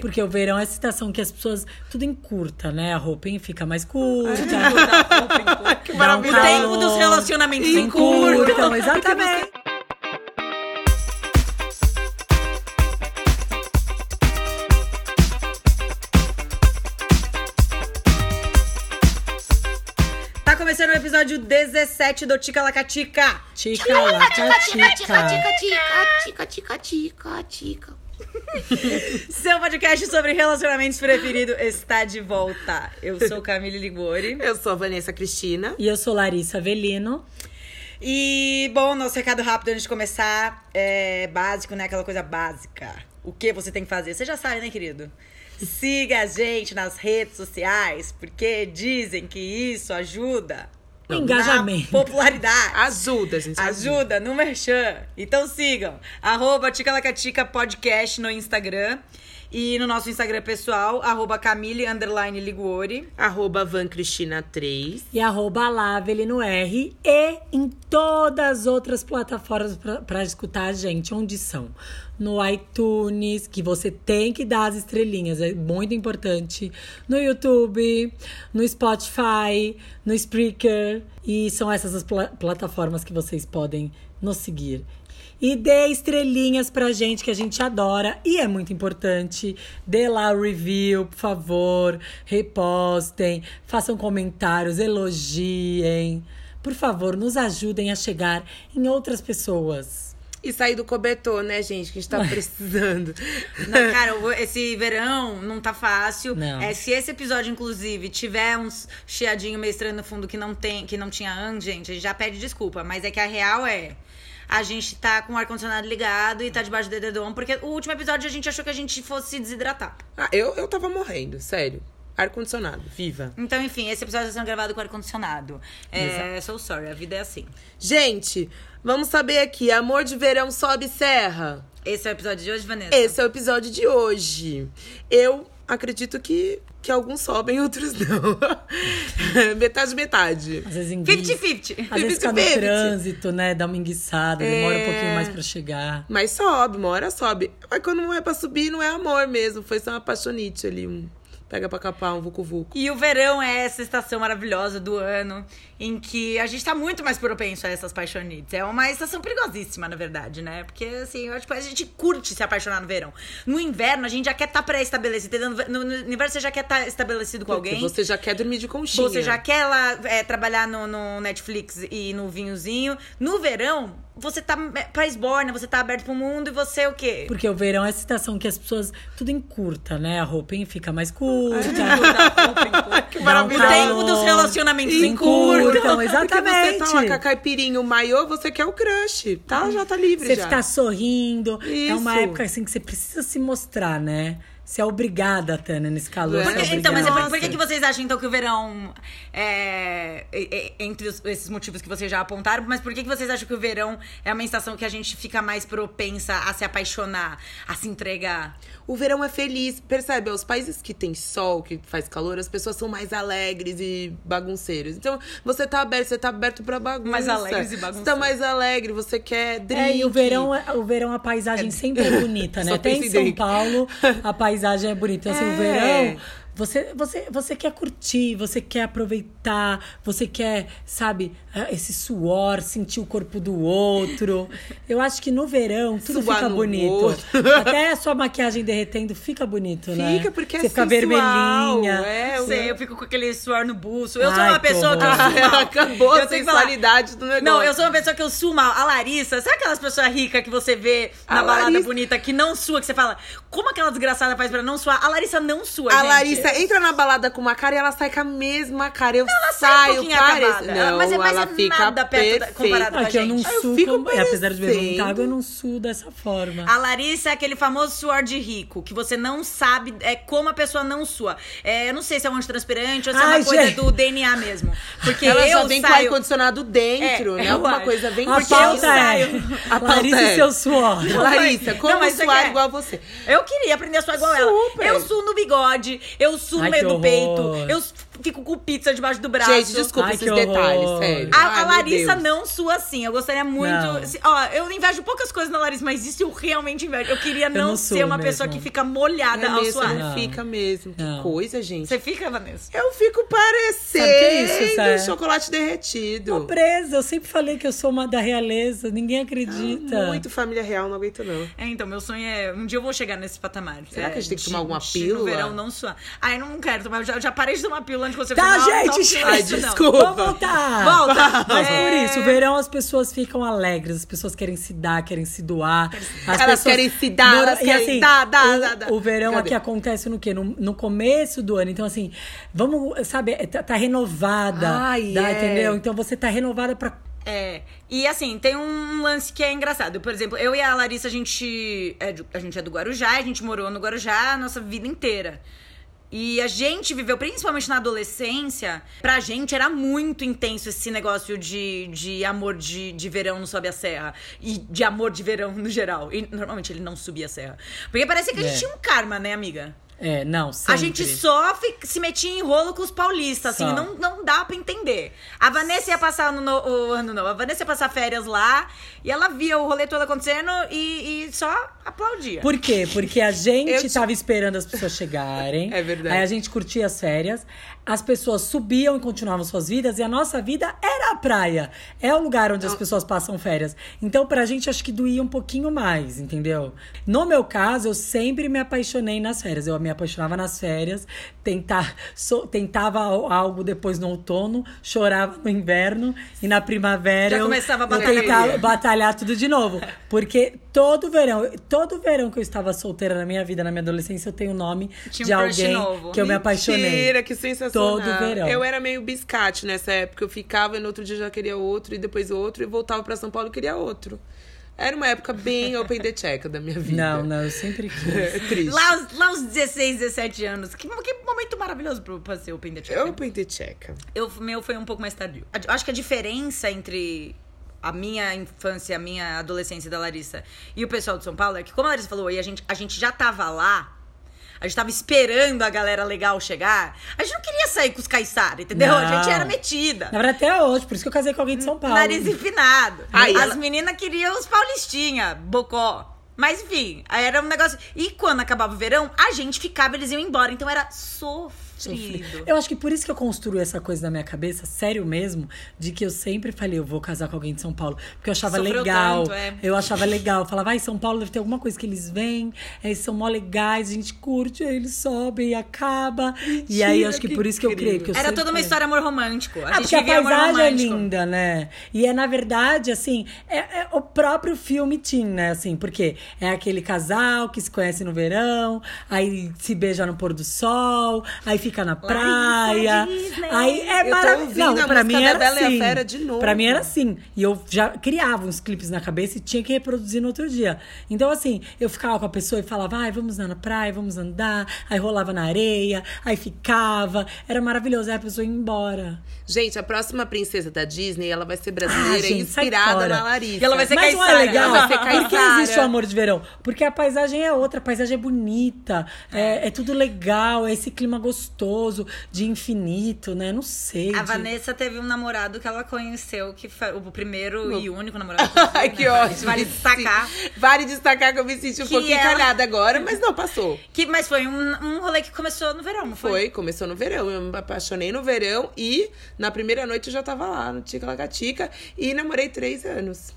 Porque o verão é a estação que as pessoas tudo encurta, né? A roupinha fica mais curta. Que um maravilha. O tempo dos relacionamentos Encurtam, encurtam. exatamente. Tá começando o episódio 17 do Tica Lacatica. Tica, laca, tica. Tica, tica, tica, tica. Seu podcast sobre relacionamentos preferido está de volta. Eu sou Camille Ligori. Eu sou a Vanessa Cristina. E eu sou Larissa Avelino. E, bom, nosso recado rápido antes de começar é básico, né? Aquela coisa básica. O que você tem que fazer? Você já sabe, né, querido? Siga a gente nas redes sociais, porque dizem que isso ajuda Engajamento. na popularidade. Ajuda, gente. Ajuda no Merchan. Então sigam. Arroba Ticalacatica Podcast no Instagram. E no nosso Instagram pessoal, arroba Camille underline Liguori. Arroba Van Cristina 3. E arroba Avelino R. E em todas as outras plataformas pra escutar a gente. Onde são? No iTunes, que você tem que dar as estrelinhas, é muito importante. No YouTube, no Spotify, no Spreaker. E são essas as pla- plataformas que vocês podem nos seguir. E dê estrelinhas pra gente, que a gente adora. E é muito importante. Dê lá o review, por favor. Repostem. Façam comentários, elogiem. Por favor, nos ajudem a chegar em outras pessoas. E sair do cobertor, né, gente? Que a gente tá precisando. Não, cara, esse verão não tá fácil. Não. É, se esse episódio, inclusive, tiver uns chiadinho meio estranho no fundo que não tem, que não tinha antes, gente, a gente já pede desculpa. Mas é que a real é. A gente tá com o ar-condicionado ligado e tá debaixo do edredom, porque o último episódio a gente achou que a gente fosse se desidratar. Ah, eu, eu tava morrendo, sério. Ar-condicionado, viva. Então, enfim, esse episódio está sendo gravado com ar-condicionado. É, so sorry, a vida é assim. Gente, vamos saber aqui. Amor de verão sobe serra. Esse é o episódio de hoje, Vanessa? Esse é o episódio de hoje. Eu acredito que, que alguns sobem, outros não. metade, metade. Às vezes enguiça. 50-50. Às vezes fica no 50-50. trânsito, né? Dá uma enguiçada, demora É. um pouquinho mais pra chegar. Mas sobe, uma hora sobe. Mas quando não é pra subir, não é amor mesmo. Foi só uma apaixonite ali, um pega pra capar, um vucu-vucu. E o verão é essa estação maravilhosa do ano em que a gente tá muito mais propenso a essas paixonites. É uma estação perigosíssima, na verdade, né? Porque, assim, eu acho que a gente curte se apaixonar no verão. No inverno, a gente já quer estar pré-estabelecido. entendeu? No, no inverno, você já quer estar estabelecido com alguém. Você já quer dormir de conchinha. Você já quer lá é, trabalhar no, no Netflix e no vinhozinho. No verão, você tá é, pra esborna, você tá aberto pro mundo e você o quê? Porque o verão é a estação que as pessoas tudo encurta, né? A roupinha fica mais curta. Que Dá um. O tempo dos relacionamentos Encurtam, encurtam. Porque você exatamente. tá lá com a caipirinha, o maiô, você quer o crush. Tá, já tá livre Você já. ficar sorrindo. É uma Isso. época assim que você precisa se mostrar, né? Você é obrigada, Tânia, nesse calor. É. Porque- é então, mas é por, por que, que vocês acham então que o verão é, é- é- entre os- esses motivos que vocês já apontaram, mas por que, que vocês acham que o verão é uma estação que a gente fica mais propensa a se apaixonar, a se entregar? O verão é feliz, percebe? Os países que tem sol, que faz calor, as pessoas são mais alegres e bagunceiros. Então, você tá aberto, você tá aberto pra bagunça. Mais alegres e Você tá bagunceiros. mais alegre, você quer drink. É, e o verão, é- o verão a paisagem sempre é bonita, né? Só Até em São. Paulo a paisagem é bonita. Assim, É. o verão, você, você, você quer curtir, você quer aproveitar, você quer, sabe, eh, esse suor, sentir o corpo do outro. Eu acho que no verão tudo Suar fica bonito. outro. Até a sua maquiagem derretendo fica bonito, né? Fica, porque é Você fica sensual, vermelhinha. É, Eu sei, eu fico com aquele suor no buço. Eu sou Ai, uma que pessoa que eu mal. Acabou Eu a sensualidade do negócio. Não, eu sou uma pessoa que eu suo mal. A Larissa, sabe aquelas pessoas ricas que você vê na A balada Larissa- bonita que não sua, que você fala, como aquela desgraçada faz pra não suar? A Larissa não sua, A gente. Larissa entra na balada com uma cara e ela sai com a mesma cara. Eu Ela sai um saio, pouquinho pareço. acabada. Não, Mas é- mas ela é fica nada perto da- perfeita. comparado com a Ah, eu não gente. Eu é, apesar de beber muita água, eu não suo dessa forma. A Larissa é aquele famoso suor de rico, que você não sabe é, como a pessoa não sua. É, eu não sei se é um antitranspirante ou se é Ai, uma coisa gente. do DNA mesmo. Porque Ela eu já vem com saio... ar-condicionado dentro, É, né? Alguma acho. coisa bem Porque eu é saio- A pauta Larissa é- e seu suor. Larissa, como Não, você suar quer? igual a você? Eu queria aprender a suar igual Super. ela. Eu suo no bigode, eu Ai, que do peito, eu fico com pizza debaixo do braço. Gente, desculpa Ai, esses que horror. detalhes, sério. A, Ai, a Larissa não sua assim. Eu gostaria muito. Se- Ó, eu invejo poucas coisas na Larissa, mas isso eu realmente invejo. Eu queria não, não ser uma mesmo. pessoa que fica molhada É ao mesmo, suar. não Não. fica mesmo. Que Não. coisa, gente. Você fica, Vanessa? Eu fico parecendo que é isso, chocolate derretido. Tô presa, eu sempre falei que eu sou uma da realeza, ninguém acredita. Muito família real, não aguento não. É, então, meu sonho é. Um dia eu vou chegar nesse patamar. Será É, que a gente tem que de- tomar alguma pílula? No verão não suar. Ai, eu não quero tomar. Eu já, eu já parei de tomar pílula você Tá, gente, Ai, isso não. desculpa. Vamos voltar! Volta! Mas É. por isso, o verão as pessoas ficam alegres, as pessoas querem se dar, querem se doar. As Elas querem se dar, No- elas e querem assim, dar, dar, o, dar, dar. o verão Cadê? aqui acontece no quê? No, no começo do ano. Então, assim, vamos, sabe, tá, tá renovada. Ai, dá, é. Entendeu? Então você tá renovada pra. É, e assim, tem um lance que é engraçado. Por exemplo, eu e a Larissa, a gente é, do- a gente é do Guarujá, a gente morou no Guarujá a nossa vida inteira. E a gente viveu, principalmente na adolescência, pra gente era muito intenso esse negócio de, de amor de, de verão no Sobe a Serra. E de amor de verão no geral. E normalmente ele não subia a serra. Porque parecia que a gente É. tinha um karma, né, amiga? É, não, sempre. A gente só se metia em rolo com os paulistas, assim, não, não dá pra entender. A Vanessa ia passar no, o ano novo, a Vanessa ia passar férias lá e ela via o rolê todo acontecendo e, e só aplaudia. Por quê? Porque a gente Eu tava esperando as pessoas chegarem. É verdade. Aí a gente curtia as férias. As pessoas subiam e continuavam suas vidas. E a nossa vida era a praia. É o lugar onde as pessoas passam férias. Então, pra gente, acho que doía um pouquinho mais, entendeu? No meu caso, eu sempre me apaixonei nas férias. Eu me apaixonava nas férias. Tentar, so- tentava al- algo depois no outono. Chorava no inverno. E na primavera Já eu, começava a eu batalhar. tentava batalhar tudo de novo. Porque todo verão, todo verão que eu estava solteira na minha vida, na minha adolescência, eu tenho o nome Tinha um de crush alguém que eu me apaixonei. Mentira, que sensacional. Todo verão. Eu era meio biscate nessa época. Eu ficava e no outro dia já queria outro, e depois outro, e voltava pra São Paulo e queria outro. Era uma época bem open the check da minha vida. Não, não, eu sempre quis. É triste. Lá, aos- lá aos 16, 17 anos. Que, que momento maravilhoso pro, pra ser Open the Check. Eu open the check. Eu, meu foi um pouco mais tardio. Acho que a diferença entre a minha infância, a minha adolescência da Larissa e o pessoal de São Paulo é que, como a Larissa falou, e a gente, a gente já tava lá. A gente tava esperando a galera legal chegar. A gente não queria sair com os caiçara, entendeu? A gente Não. era metida. Na verdade, até hoje, por isso que eu casei com alguém de São Paulo. Nariz empinado. Ai, As ela- meninas queriam os paulistinha, bocó. Mas enfim, aí era um negócio. E quando acabava o verão, a gente ficava, eles iam embora. Então era sofrido. Eu acho que por isso que eu construí essa coisa na minha cabeça, sério mesmo, de que eu sempre falei, eu vou casar com alguém de São Paulo. Porque eu achava Sofreu legal. tanto, é. Eu achava legal. Eu falava, vai, São Paulo deve ter alguma coisa que eles vêm, eles são mó legais, a gente curte, aí eles sobem e acaba. e aí eu acho que, que por isso que eu criei. incrível. Que eu Era sempre toda uma história amor romântico. A Ah, gente porque a paisagem é linda, né? E é, na verdade, assim, é, é o próprio filme Teen, né? Assim, porque é aquele casal que se conhece no verão, aí se beija no pôr do sol, aí fica na praia. Disney. Aí é maravilhoso. Não, a pra mim da era Bela e a assim. Fera de novo. Pra mim era assim. E eu já criava uns clipes na cabeça e tinha que reproduzir no outro dia. Então, assim, eu ficava com a pessoa e falava, ai, vamos lá na praia, vamos andar. Aí rolava na areia, aí ficava. Era maravilhoso. Aí a pessoa ia embora. Gente, a próxima princesa da Disney, ela vai ser brasileira Ah, gente, inspirada na Larissa. E ela vai ser Mas não é Caissara. legal? Ela vai ser Por que Caissara. existe o amor de verão? Porque a paisagem é outra, a paisagem é bonita, é, é tudo legal, é esse clima gostoso de infinito, né? Não sei. A de- Vanessa teve um namorado que ela conheceu, que foi o primeiro e único namorado. que teve, que né? ótimo. Vale destacar. Vale destacar que eu me senti um Que pouquinho ela- calhada agora, mas não, passou. Que, mas foi um, um rolê que começou no verão, não foi? Foi, começou no verão. Eu me apaixonei no verão e na primeira noite eu já tava lá no Tica Lacatica e namorei três anos.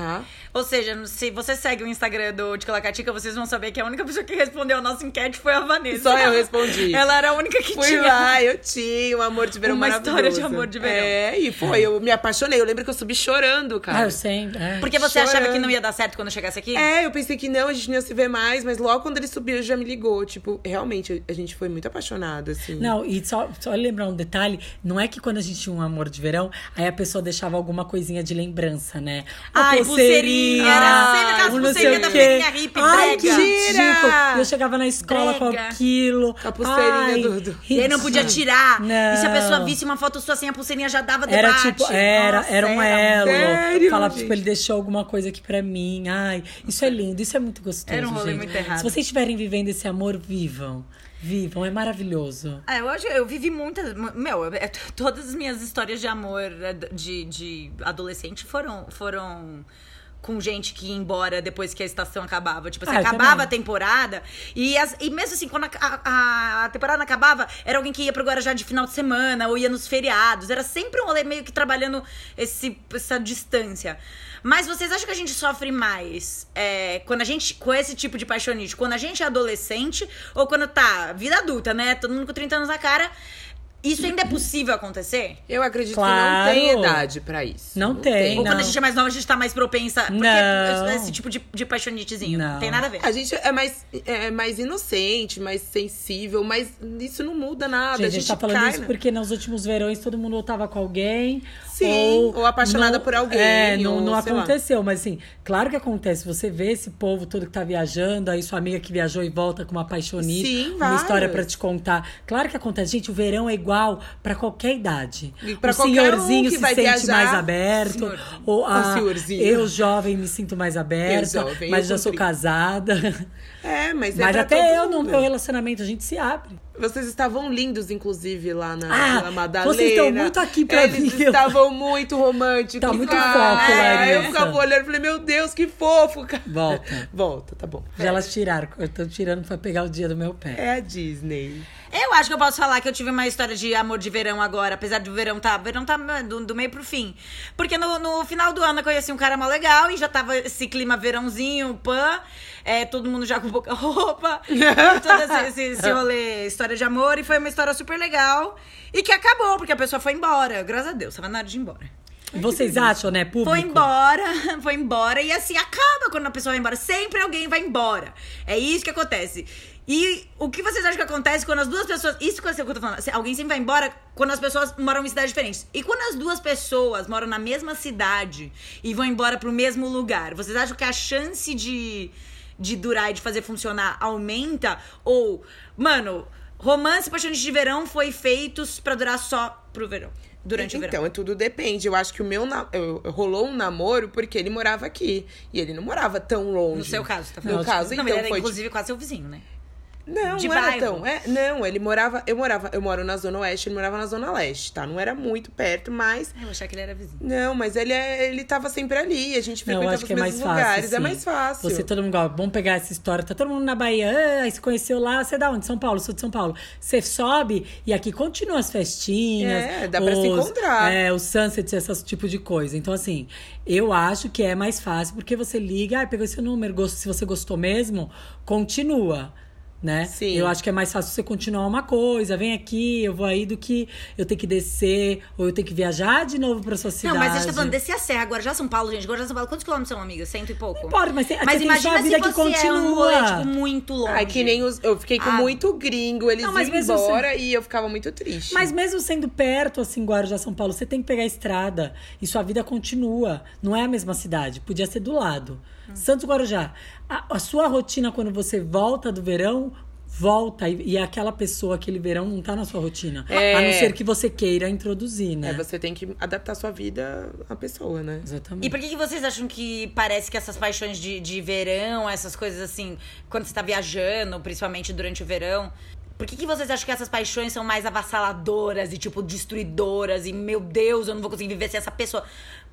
Tá? Ou seja, se você segue o Instagram do Ticalacatica, vocês vão saber que a única pessoa que respondeu a nossa enquete foi a Vanessa. Só eu respondi. Ela era a única que Fui tinha. lá, eu tinha um amor de verão Uma maravilhoso. história de amor de verão. É, e foi, eu me apaixonei. Eu lembro que eu subi chorando, Ah, cara. eu sei. é. Porque você achava Chorando. que não ia dar certo quando chegasse aqui? É, eu pensei que não, a gente não ia se ver mais, mas logo quando ele subiu, ele já me ligou. Tipo, realmente, a gente foi muito apaixonado, assim. Não, e só, só lembrar um detalhe: não é que quando a gente tinha um amor de verão, aí a pessoa deixava alguma coisinha de lembrança, né? Ai, postinha pulseirinha. Era sempre aquelas um não sei pulseirinhas o da quê. menininha hippie, Ai, que brega. ridículo. Eu chegava na escola com Brega. aquilo. Com a pulseirinha Ai, do- do- E aí não podia tirar. Não. E se a pessoa visse uma foto sua assim, a pulseirinha já dava Era debate. tipo, era, Nossa, era um elo. Sério, Falar, gente? tipo, ele deixou alguma coisa aqui pra mim. Ai, isso é lindo, isso é muito gostoso. Era um rolê gente. muito errado. Se vocês estiverem vivendo esse amor, vivam. Vivam, é maravilhoso. É, eu acho eu vivi muitas. Meu, é, t- todas as minhas histórias de amor é, de, de adolescente foram, foram com gente que ia embora depois que a estação acabava. Tipo, assim, Ah, acabava também. a temporada. E, as- e mesmo assim, quando a, a- a temporada acabava, era alguém que ia pro Guarujá de final de semana ou ia nos feriados. Era sempre um rolê meio que trabalhando esse, essa distância. Mas vocês acham que a gente sofre mais é, quando a gente, com esse tipo de paixonite, quando a gente é adolescente ou quando tá vida adulta, né? Todo mundo com 30 anos na cara. Isso ainda é possível acontecer? Eu acredito que Claro. não tem idade pra isso. Não tem, Ou quando Não. a gente é mais nova, a gente tá mais propensa. Porque Não. esse tipo de, de paixonitezinho. Não. Não. tem nada a ver. A gente é mais, é mais inocente, mais sensível, mas isso não muda nada. Gente, a gente tá falando cai, isso né? porque nos últimos verões todo mundo tava com alguém. Sim, ou apaixonada não- por alguém, É, não, ou não sei lá. aconteceu, mas assim, claro que acontece. Você vê esse povo todo que tá viajando, aí sua amiga que viajou e volta com uma paixonite, Sim, uma história pra te contar. Claro que acontece. Gente, o verão é igual pra qualquer idade. E pra o um senhorzinho que se sente viajar. mais aberto. Senhor. Ou a, O senhorzinho. eu, jovem, me sinto mais aberta. Eu, jovem, mas já com sou 30. casada. É, mas é mas até eu, no mundo. meu relacionamento, a gente se abre. Vocês estavam lindos, inclusive, lá na Ah, Madalena. vocês estão muito aqui pra Eles mim. estavam muito românticos. Tá muito cara. foco, É, Eu Larissa. ficava olhando e falei, meu Deus, que fofo, cara. Volta. Volta, tá bom. Já elas tiraram. Eu tô tirando pra pegar o dia do meu pé. É a Disney. Eu acho que eu posso falar que eu tive uma história de amor de verão agora, apesar do verão tá. Verão tá do, do meio pro fim. Porque no, no final do ano eu conheci um cara mó legal e já tava esse clima verãozinho, pã. É, todo mundo já com pouca roupa. todo esse, esse, esse rolê, história de amor. E foi uma história super legal. E que acabou, porque a pessoa foi embora. Graças a Deus, tava na hora de ir embora. Vocês acham, né, público? Foi embora, foi embora. E assim, acaba quando a pessoa vai embora. Sempre alguém vai embora. É isso que acontece. E o que vocês acham que acontece quando as duas pessoas. Isso que eu tô falando. assim, Alguém sempre vai embora quando as pessoas moram em cidades diferentes. E quando as duas pessoas moram na mesma cidade e vão embora pro mesmo lugar, vocês acham que a chance de, de durar e de fazer funcionar aumenta? Ou, mano, romance e paixões de verão foi feitos pra durar só pro verão? Durante o verão. Então, é tudo depende. Eu acho que o meu na- eu- rolou um namoro porque ele morava aqui. E ele não morava tão longe. No seu caso, tá No falando? caso, não, então, ele era foi inclusive quase seu vizinho, né? Não, De não era bairro. tão. É, não, ele morava. Eu morava. Eu moro na Zona Oeste, ele morava na Zona Leste, tá? Não era muito perto, mas. Eu achava que ele era vizinho. Não, mas ele, é, ele tava sempre ali. A gente Não, frequentava acho os que é mais mesmos fácil. lugares. É sim. mais fácil. Você, todo mundo, ó, vamos pegar essa história. Tá todo mundo na Bahia. Ah, se conheceu lá. Você é da onde? São Paulo, sou de São Paulo. Você sobe e aqui continua as festinhas. É, dá pra se encontrar. É, os sunsets, esse tipo de coisa. Então, assim, eu acho que é mais fácil porque você liga, ah, pegou esse número, gosto, se você gostou mesmo, continua. Né? Sim. Eu acho que é mais fácil você continuar uma coisa, vem aqui, eu vou aí, do que eu ter que descer, ou eu ter que viajar de novo pra sua cidade. Não, mas a gente tá falando, descer a serra, Guarujá, São Paulo, gente. Guarujá, São Paulo, quantos quilômetros são, amiga? Cento e pouco? Não importa, mas Mas você tem sua imagina vida se que você é um continua. rolê, tipo, muito longe. Ai, que nem os. Eu fiquei com Ah. muito gringo, eles Não, mas iam mesmo embora e eu ficava muito triste. Mas mesmo sendo perto, assim, Guarujá, São Paulo, você tem que pegar a estrada e sua vida continua. Não é a mesma cidade, podia ser do lado. Santos Guarujá, a, a sua rotina quando você volta do verão, volta. E, e aquela pessoa, aquele verão, não tá na sua rotina. É. A não ser que você queira introduzir, né? É, você tem que adaptar sua vida à pessoa, né? Exatamente. E por que, que vocês acham que parece que essas paixões de, de verão, essas coisas assim, quando você tá viajando, principalmente durante o verão, por que, que vocês acham que essas paixões são mais avassaladoras e, tipo, destruidoras? E, meu Deus, eu não vou conseguir viver sem essa pessoa.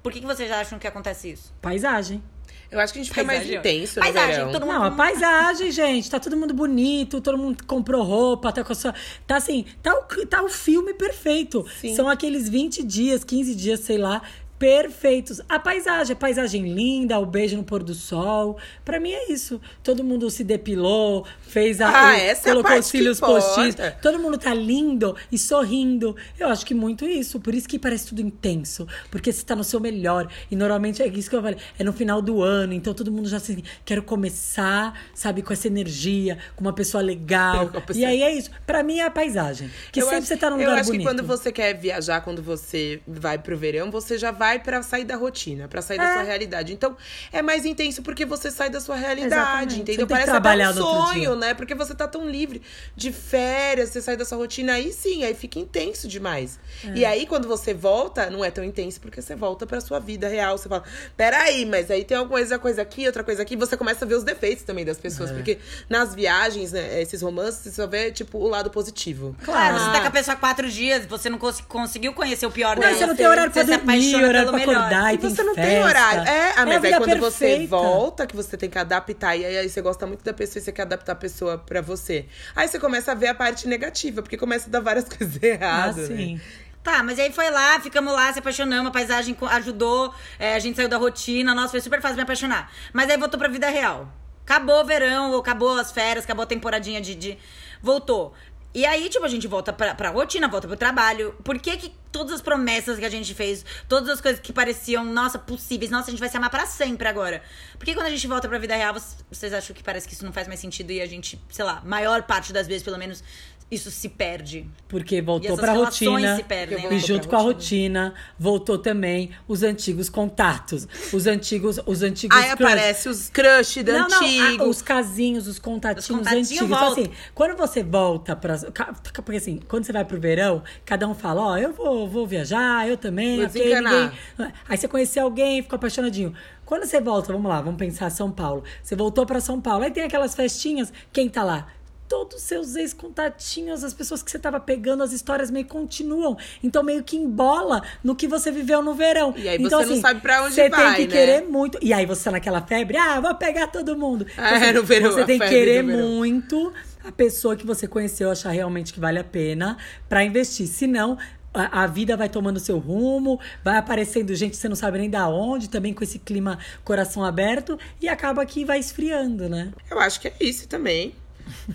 Por que, que vocês acham que acontece isso? Paisagem. Eu acho que a gente fica mais Paisagem. intenso Paisagem, no verão. todo mundo- Não, a paisagem, gente, tá todo mundo bonito, todo mundo comprou roupa, tá com a sua. Tá assim, tá o, tá o filme perfeito. Sim. São aqueles 20 dias, 15 dias, sei lá. Perfeitos. A paisagem, a paisagem linda, o beijo no pôr do sol. Pra mim é isso. Todo mundo se depilou, fez a. Ah, o- essa é a colocou os cílios postiços. Todo mundo tá lindo e sorrindo. Eu acho que muito isso. Por isso que parece tudo intenso. Porque você tá no seu melhor. E normalmente é isso que eu falei. É no final do ano. Então todo mundo já assim, quero começar, sabe, com essa energia, com uma pessoa legal. E aí é isso. Pra mim é a paisagem. Que Eu sempre acho- você tá num Eu lugar acho bonito. que quando você quer viajar, quando você vai pro verão, você já vai vai pra sair da rotina, pra sair da É. sua realidade. Então, é mais intenso porque você sai da sua realidade, Exatamente. Você entendeu? tem que Parece trabalhar até um no outro dia. sonho, né? Porque você tá tão livre de férias, você sai da sua rotina, aí sim, aí fica intenso demais. É. E aí, quando você volta, não é tão intenso porque você volta pra sua vida real. Você fala, peraí, mas aí tem alguma coisa, aqui, outra coisa aqui. Você começa a ver os defeitos também das É. pessoas. Porque nas viagens, né, esses romances, você só vê, tipo, o lado positivo. Claro, você tá Ah, com a pessoa há quatro dias, você não cons- conseguiu conhecer o pior Não, dela. você não tem horário pra você dormir, apaixona horário pra melhor. acordar. E Aí tem você não tem festa. horário. É, É ah, a mas aí vida quando você perfeita. volta, que você tem que adaptar, e aí você gosta muito da pessoa e você quer adaptar a pessoa pra você. Aí você começa a ver a parte negativa, porque começa a dar várias coisas Ah, erradas. né? sim. Tá, mas aí foi lá, ficamos lá, se apaixonamos, a paisagem ajudou, é, a gente saiu da rotina, nossa, foi super fácil me apaixonar. Mas aí voltou pra vida real. Acabou o verão, ou acabou as férias, acabou a temporadinha de. de... Voltou. E aí, tipo, a gente volta pra, pra rotina, volta pro trabalho. Por que, que todas as promessas que a gente fez, todas as coisas que pareciam, nossa, possíveis, nossa, a gente vai se amar pra sempre agora? Por que quando a gente volta pra vida real, vocês acham que parece que isso não faz mais sentido e a gente, sei lá, maior parte das vezes, pelo menos, isso se perde? Porque voltou essas pra relações rotina. se perdem, né? E junto com a rotina, voltou também os antigos contatos. Os antigos, os antigos Aí crush. aparece os crush da Não, não, antigo. a- os casinhos, os contatinhos Os contatinhos antigos. Então, assim, quando você volta pra. ca- Porque assim, quando você vai pro verão, cada um fala, ó, eu vou, vou viajar, eu também, Vou ok, desencanar. ninguém- Aí você conheceu alguém, ficou apaixonadinho. Quando você volta, vamos lá, vamos pensar São Paulo. Você voltou pra São Paulo, aí tem aquelas festinhas, quem tá lá? Todos os seus ex-contatinhos, as pessoas que você tava pegando, as histórias meio que continuam. Então, meio que embola no que você viveu no verão. E aí então, você não sabe pra onde Você vai, tem que né? querer muito. E aí você tá naquela febre, ah, vou pegar todo mundo. Então, É, no verão, você tem que querer muito a pessoa que você conheceu achar realmente que vale a pena pra investir. Senão, a, a vida vai tomando seu rumo, vai aparecendo gente que você não sabe nem da onde, também com esse clima coração aberto, e acaba que vai esfriando, né? Eu acho que é isso também.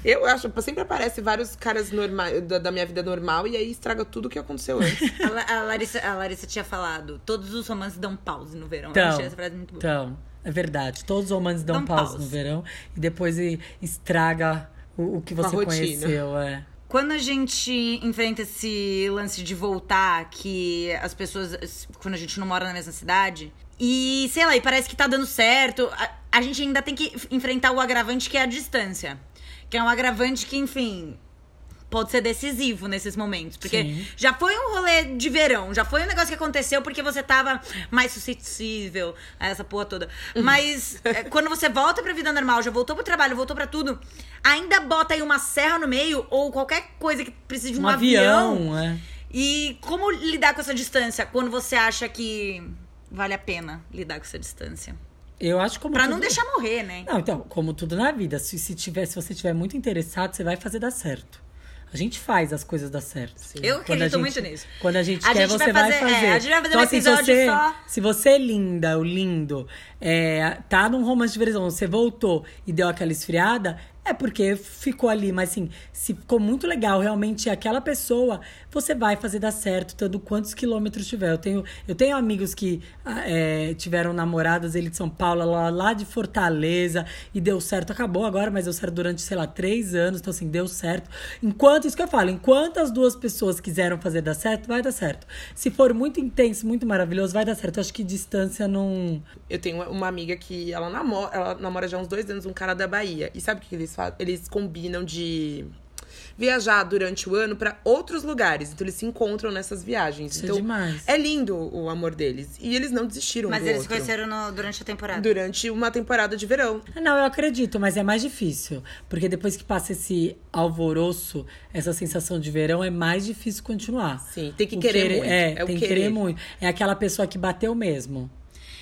Eu acho, sempre aparece vários caras normais da, da minha vida normal e aí estraga tudo o que aconteceu antes. A, La- a Larissa, a Larissa tinha falado, todos os romances dão pause no verão. Eu Então, achei essa frase muito boa. então é verdade. Todos os romances dão Dão pausa pausa. no verão e depois estraga o, o que você conheceu. É. Quando a gente enfrenta esse lance de voltar, que as pessoas. Quando a gente não mora na mesma cidade. E, sei lá, e parece que tá dando certo. A, a gente ainda tem que enfrentar o agravante que é a distância. Que é um agravante que, enfim. Pode ser decisivo nesses momentos. Porque Sim. já foi um rolê de verão, já foi um negócio que aconteceu porque você tava mais suscetível a essa porra toda. Uhum. Mas é, quando você volta pra vida normal, já voltou pro trabalho, voltou pra tudo, ainda bota aí uma serra no meio ou qualquer coisa que precise de um, Um avião, é. E como lidar com essa distância quando você acha que vale a pena lidar com essa distância? Eu acho como Pra tudo- não deixar morrer, né? Não, então, como tudo na vida, se, se, tiver, se você tiver muito interessado, você vai fazer dar certo. A gente faz as coisas dar certo. Eu Quando acredito gente- muito nisso. Quando a gente A quer, gente você vai vai fazer- fazer. é, a gente vai fazer então, um assim, se episódio você, só- se você é linda, o lindo, é, tá num romance de verão, você voltou e deu aquela esfriada, é porque ficou ali. Mas assim, se ficou muito legal, realmente aquela pessoa, você vai fazer dar certo, tanto quantos quilômetros tiver. Eu tenho, eu tenho amigos que ah, é, tiveram namoradas, ele de São Paulo, lá, lá de Fortaleza, e deu certo. Acabou agora, mas deu certo durante, sei lá, três anos. Então, assim, deu certo. Enquanto, isso que eu falo, enquanto as duas pessoas quiseram fazer dar certo, vai dar certo. Se for muito intenso, muito maravilhoso, vai dar certo. Eu acho que distância não. Eu tenho uma- amiga que ela namora, ela namora já há uns dois anos um cara da Bahia. E sabe o que eles? Eles combinam de viajar durante o ano pra outros lugares. Então eles se encontram nessas viagens. Isso é então demais. é lindo o amor deles. E eles não desistiram Mas do eles se conheceram no- durante a temporada. Durante uma temporada de verão. Não, eu acredito, mas é mais difícil. Porque depois que passa esse alvoroço, essa sensação de verão, é mais difícil continuar. Sim, tem que O querer muito. É, É tem que querer. querer muito. É aquela pessoa que bateu mesmo.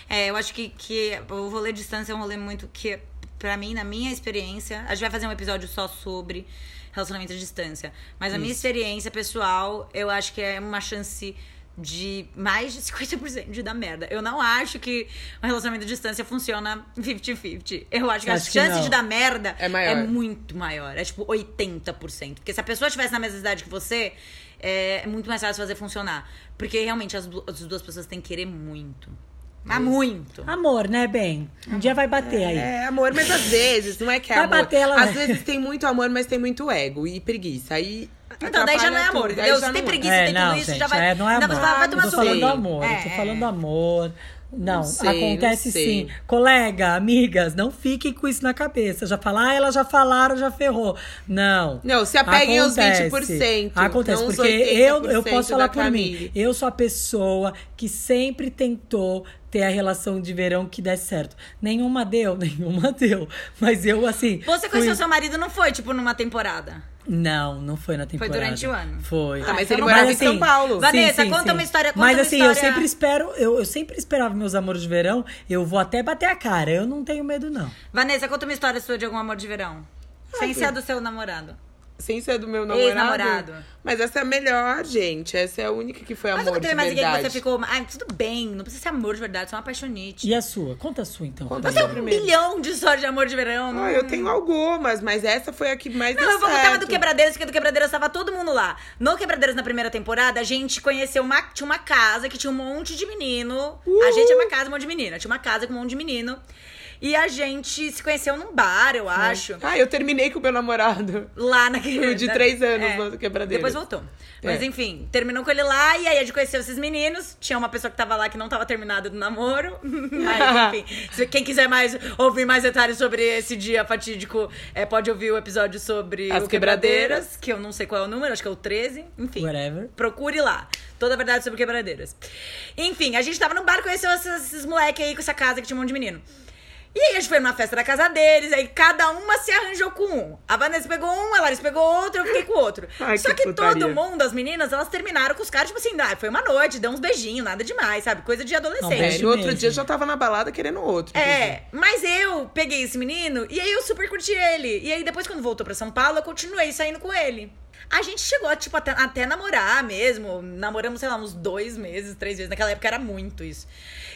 É, eu acho que, que o rolê de distância é um rolê muito que, pra mim, na minha experiência, a gente vai fazer um episódio só sobre relacionamento à distância. Mas a minha experiência pessoal, eu acho que é uma chance de mais de 50% de dar merda. Eu não acho que um relacionamento à distância funciona 50-50. Eu acho que a Acho que chance não. de dar merda É maior. muito maior. É tipo 80%. Porque se a pessoa estivesse na mesma idade que você, é muito mais fácil fazer funcionar. Porque realmente as, as duas pessoas têm que querer muito. Mas muito. Amor, né, bem? Um dia vai bater aí. É amor, mas às vezes, não é que é Vai amor. bater ela, às né? vezes tem muito amor, mas tem muito ego e preguiça. Aí Então, daí já não é amor, tudo, Se tem não é. preguiça, É, tem não, tudo isso, gente, já vai. é, não é Não, amor. vai, vai Ah, tomar eu tô falando do amor, É, eu tô é. falando do amor. Não, Não sei, acontece não sim. Colega, amigas, não fiquem com isso na cabeça. Já falar, ah, elas já falaram, já ferrou. Não. Não, se apeguem aos Acontece. 20%, Acontece, porque eu, eu 80% posso falar por mim. Eu sou a pessoa que sempre tentou ter a relação de verão que desse certo. Nenhuma deu, nenhuma deu. Mas eu, assim. Você fui- conheceu seu marido, não foi, tipo, numa temporada? Não, não foi na temporada. durante o ano? Foi. Ah, mas então ele morava vai. em São Paulo. Vanessa, conta uma história- conta Mas assim, eu história- sempre espero, eu, eu sempre esperava meus amores de verão. Eu vou até bater a cara. Eu não tenho medo, não. Vanessa, conta uma história sua de algum amor de verão. Sem ser do seu namorado. Sem ser do meu namorado. Ex-namorado. Mas essa é a melhor, gente. Essa é a única que foi Mas amor nunca de teve mais ninguém verdade. que você ficou. Ai, tudo bem, não precisa ser amor de verdade, só uma apaixonite. E a sua? Conta a sua, então. Conta a Tem sua um primeiro. milhão de histórias de amor de verão. não- Ah, eu tenho algumas, mas essa foi a que mais Não, deu eu vou contar do. Quebradeiras, porque do Quebradeiras tava todo mundo lá. No Quebradeiras, na primeira temporada, a gente conheceu uma. Tinha uma casa que tinha um monte de menino. A gente é uma casa, um monte de menina. Tinha uma casa com um monte de menino. E a gente se conheceu num bar, eu acho. Ah, eu terminei com o meu namorado. Lá naquele. De na- três anos no Quebradeiras. Depois voltou. Mas É. enfim, terminou com ele lá e aí a gente conheceu esses meninos. Tinha uma pessoa que tava lá que não tava terminada do namoro. Mas enfim, quem quiser mais ouvir mais detalhes sobre esse dia fatídico, é, pode ouvir o episódio sobre As Quebradeiras, Quebradeiras. que eu não sei qual é o número, acho que é o 13. Enfim. Whatever. Procure lá. Toda a verdade sobre quebradeiras. Enfim, a gente tava num bar, conheceu esses, esses moleques aí com essa casa que tinha um monte de menino. E aí a gente foi numa festa da casa deles, aí cada uma se arranjou com um. A Vanessa pegou um, a Larissa pegou outro, eu fiquei com outro. Ai, Só que que todo mundo, as meninas, elas terminaram com os caras, tipo assim, ah, foi uma noite, deu uns beijinhos, nada demais, sabe? Coisa de Não, adolescente. Beijo no outro mesmo. dia eu já tava na balada querendo outro. É, mas eu peguei esse menino e aí eu super curti ele. E aí depois, quando voltou pra São Paulo, eu continuei saindo com ele. A gente chegou, tipo, até, até namorar mesmo. Namoramos, sei lá, uns dois meses, três vezes. Naquela época era muito isso.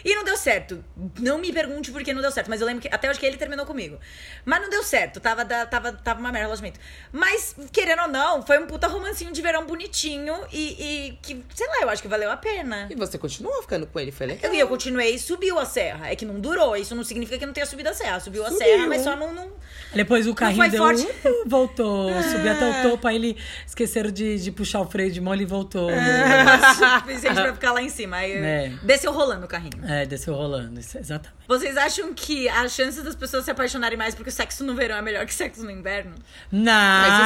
E não deu certo. Não me pergunte por que não deu certo. Mas eu lembro que até hoje que ele terminou comigo. Mas não deu certo. Tava, da- tava, tava uma merda o relacionamento. Mas, querendo ou não, foi um puta romancinho de verão bonitinho. E, e que, sei lá, eu acho que valeu a pena. E você continuou ficando com ele, foi legal. Eu, eu continuei e subiu a serra. É que não durou. Isso não significa que não tenha subido a serra. Subiu a Subiu. serra, mas só não. não... Depois o carrinho foi deu, forte. uh, voltou, subiu até o topo, aí ele esqueceram de, de puxar o freio de mão, ele voltou. suficiente pra ficar lá em cima. Aí É. desceu rolando o carrinho. É, desceu rolando, isso, exatamente. Vocês acham que a chance das pessoas se apaixonarem mais porque o sexo no verão é melhor que sexo no inverno? Não,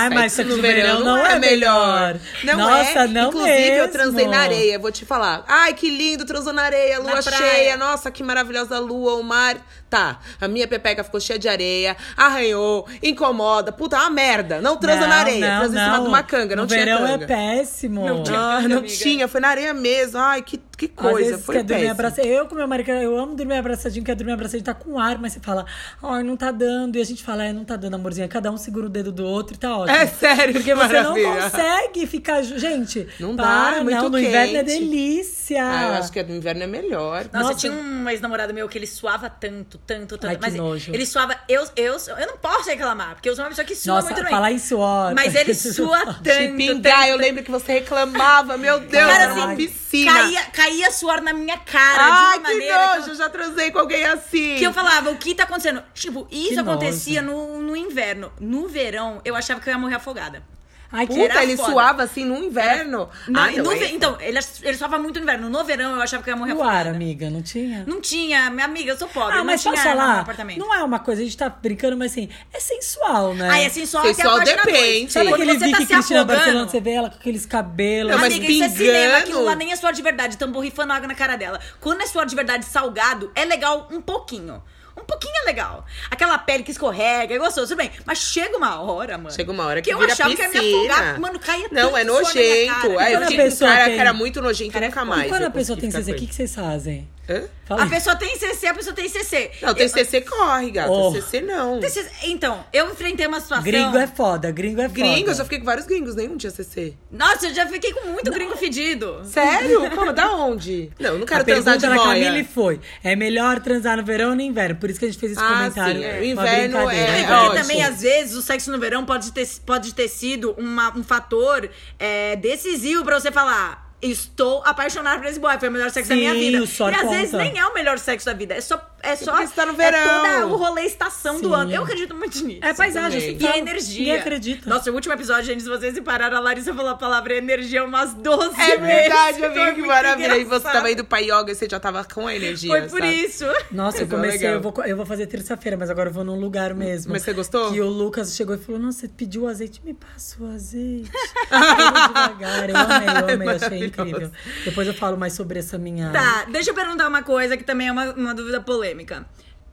o mas sexo no verão não é melhor. Não Nossa, é. não Inclusive, eu mesmo. transei na areia, vou te falar. Ai, que lindo, transou na areia, lua Na cheia. Nossa, que maravilhosa a lua, o mar. Tá, a minha pepeca ficou cheia de areia, arranhou, incomoda. Puta, é uma merda. Não transa na areia, transa em cima de uma canga, não no tinha verão canga. é péssimo. Não tinha. Ah, canga, não amiga. tinha, foi na areia mesmo. Ai, que, que Às coisa. vezes foi quer dormir abraçadinho. Eu com meu marido, eu amo dormir abraçadinho, quer dormir abraçadinho, tá com ar, mas você fala, ai, não tá dando. E a gente fala, é, não tá dando, amorzinho. Cada um segura o dedo do outro e tá ótimo. É sério, Porque que você não consegue ficar. Gente, Não dá, para, é muito não. No inverno é quente. delícia. Ah, eu acho que no inverno é melhor. Nossa, Nossa. tinha um ex-namorado meu que ele suava tanto, tanto, tanto. Ai, que mas nojo. ele suava. Eu, eu, eu não posso reclamar, porque eu sou uma pessoa que sua Nossa, muito bem. falar em suor. Mas ele sua De tanto. pingar, tanto, eu lembro que você reclamava. Meu Deus, Cara, era uma assim, piscina. Caía, caía suor na minha cara de uma que maneira. que eu- nojo, eu já transei com alguém assim. Que eu falava, o que tá acontecendo? Tipo, isso Que acontecia no, no inverno. No verão, eu achava que eu ia morrer afogada. Ai, que Puta, era ele foda. suava assim no inverno. No- Ai, não, no é- Então, ele, ele suava muito no inverno. No verão, eu achava que eu ia morrer o ar, afogada. amiga, não tinha? Não tinha, minha amiga, eu sou pobre. Ah, não mas tinha posso falar? apartamento. Não é uma coisa, a gente tá brincando, mas assim, é sensual, né? Ai, é sensual, Sensual até a depende. Sabe aquele você Vicky tá Cristina. Barcelona, você vê ela com aqueles cabelos. Não, mas Amiga, isso é cinema, pingando. aquilo lá nem é suor de verdade, tão borrifando água na cara dela. Quando é suor de verdade salgado, é legal um pouquinho. Um pouquinho é legal. Aquela pele que escorrega, é gostoso, tudo bem. Mas chega uma hora, mano. Chega uma hora que, que eu vira achava piscina. que ia me afogar. Mano, caia Não, é nojento. cara. É, quando eu a tinha um pessoa cara tem- que era muito nojento Cara, é nunca mais. E quando a pessoa tem CC, com o que, que vocês fazem? Hã? Fala A pessoa tem CC, a pessoa tem CC. Não, tem Eu- CC corre, gata. Oh. CC não. tem CC. Então, eu enfrentei uma situação. Gringo é foda, gringo é foda. Gringo, eu já fiquei com vários gringos, nenhum tinha CC. Nossa, eu já fiquei com muito gringo fedido. Sério? Como? Da onde? Não, eu não quero a transar de da boia. Camille foi: é melhor transar no verão ou no inverno? Por isso que a gente fez esse Ah, comentário. sim, é. uma Inverno brincadeira. é- E é porque ótimo. também, às vezes, o sexo no verão pode ter, pode ter sido uma- um fator é, decisivo pra você falar. Estou apaixonada por esse boy, foi o melhor sexo Sim, da minha vida. e às conta. vezes nem é o melhor sexo da vida. É só. É, é só. porque você tá no É verão. toda o rolê estação do Sim. ano. Eu acredito muito nisso. É paisagem, também. E a fala- energia. Ninguém acredita. Nossa, o último episódio, gente, se vocês separaram, a Larissa falou a palavra energia umas 12 É vezes. verdade, Foi amiga, que maravilha. E você tava indo pra yoga e você já tava com a energia. Foi por sabe? isso. Nossa, eu é comecei, eu vou, eu vou fazer terça-feira, mas agora eu vou num lugar mesmo. Mas você gostou? Que o Lucas chegou e falou: Nossa, você pediu o azeite, me passa o azeite. Tudo devagar. Eu amei, eu amei, achei incrível. Depois eu falo mais sobre essa minha. Tá, deixa eu perguntar uma coisa que também é uma, uma dúvida polêmica.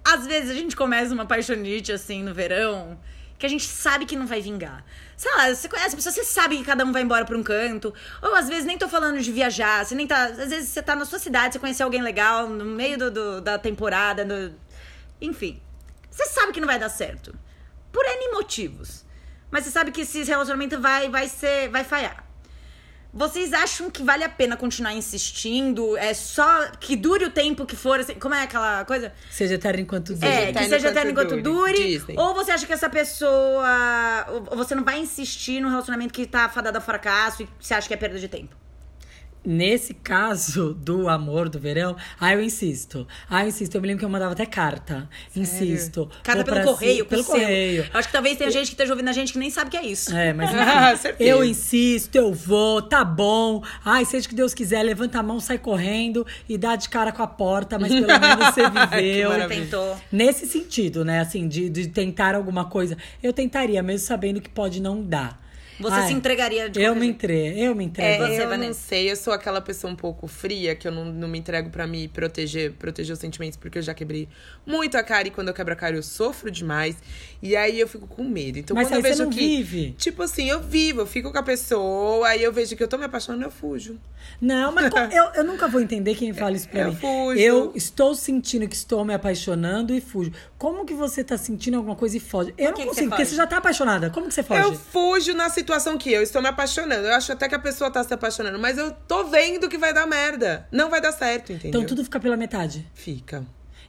Às vezes a gente começa uma paixonite assim no verão que a gente sabe que não vai vingar. Sei lá, você conhece a pessoa, você sabe que cada um vai embora pra um canto. Ou às vezes nem tô falando de viajar, você nem tá. Às vezes você tá na sua cidade, você conheceu alguém legal no meio do, do- da temporada. no- Enfim. Você sabe que não vai dar certo. Por N motivos. Mas você sabe que esse relacionamento vai, vai ser. vai falhar. Vocês acham que vale a pena continuar insistindo? É só que dure o tempo que for? assim, como é aquela coisa? Seja eterno enquanto dure. É, que seja eterno enquanto dure. Disney. Ou você acha que essa pessoa. ou Você não vai insistir num relacionamento que tá fadado a fracasso e você acha que é perda de tempo? Nesse caso do amor do verão, aí eu insisto. Aí eu insisto. Eu me lembro que eu mandava até carta. Insisto. Carta pelo correio, ci- pelo correio. Eu acho que talvez tenha gente que esteja ouvindo a gente que nem sabe o que é isso. É, mas Ah, enfim, certeza. eu insisto, eu vou, tá bom. Ai, seja o que Deus quiser, levanta a mão, sai correndo e dá de cara com a porta, mas pelo menos você viveu. Tentou. Nesse sentido, né? Assim, de, de tentar alguma coisa. Eu tentaria, mesmo sabendo que pode não dar. Você Ai, se entregaria de Eu me entrego, eu me entrego. É, Você, eu não Vanessa? sei, eu sou aquela pessoa um pouco fria, que eu não, não me entrego pra me proteger, proteger os sentimentos, porque eu já quebrei muito a cara e quando eu quebro a cara eu sofro demais. E aí eu fico com medo. Então Mas quando eu vejo você não que. vive. Tipo assim, eu vivo, eu fico com a pessoa, aí eu vejo que eu tô me apaixonando, eu fujo. Não, mas eu, eu nunca vou entender quem fala isso pra Eu mim. fujo. Eu estou sentindo que estou me apaixonando e fujo. Como que você tá sentindo alguma coisa e foge? Eu que não que você consigo, porque foge? você já tá apaixonada. Como que você foge? Eu fujo na situação que eu estou me apaixonando. Eu acho até que a pessoa tá se apaixonando, mas eu tô vendo que vai dar merda. Não vai dar certo, entendeu? Então tudo fica pela metade. Fica.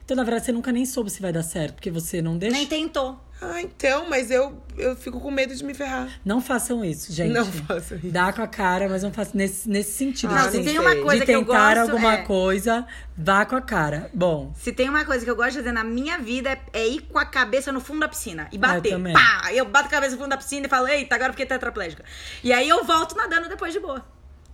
Então, na verdade, você nunca nem soube se vai dar certo, porque você não deixa. Nem tentou. Ah, então, mas eu, eu fico com medo de me ferrar. Não façam isso, gente. Não façam isso. Dá com a cara, mas não façam nesse, nesse sentido. Ah, de Não, se tem sei. uma coisa de que eu tentar gosto. alguma é, coisa, vá com a cara. Bom, Se tem uma coisa que eu gosto de fazer na minha vida é, é ir com a cabeça no fundo da piscina e Ah, eu bater. também. Pá! Eu bato a cabeça no fundo da piscina e falo, eita, agora eu fiquei tetraplégica. E aí eu volto nadando depois de boa.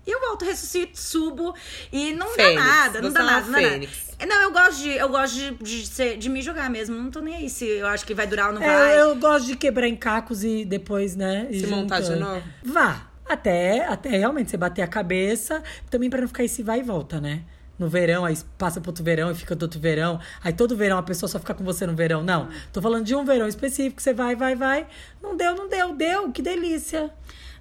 E eu volto, ressuscito, subo e não Fênix. dá nada, não Você dá é nada, não dá nada. Não, eu gosto de, eu gosto de, de, ser- de me jogar mesmo. Não tô nem aí se eu acho que vai durar ou não é, vai. eu gosto de quebrar em cacos e depois, né? e Se montar de novo? Vá. Até, até realmente você bater a cabeça. Também pra não ficar esse vai e volta, né? No verão, aí passa pro outro verão e fica do outro verão. Aí todo verão a pessoa só fica com você no verão. Não. Tô falando de um verão específico. Você vai, vai, vai. Não deu, não deu. Deu. Que delícia.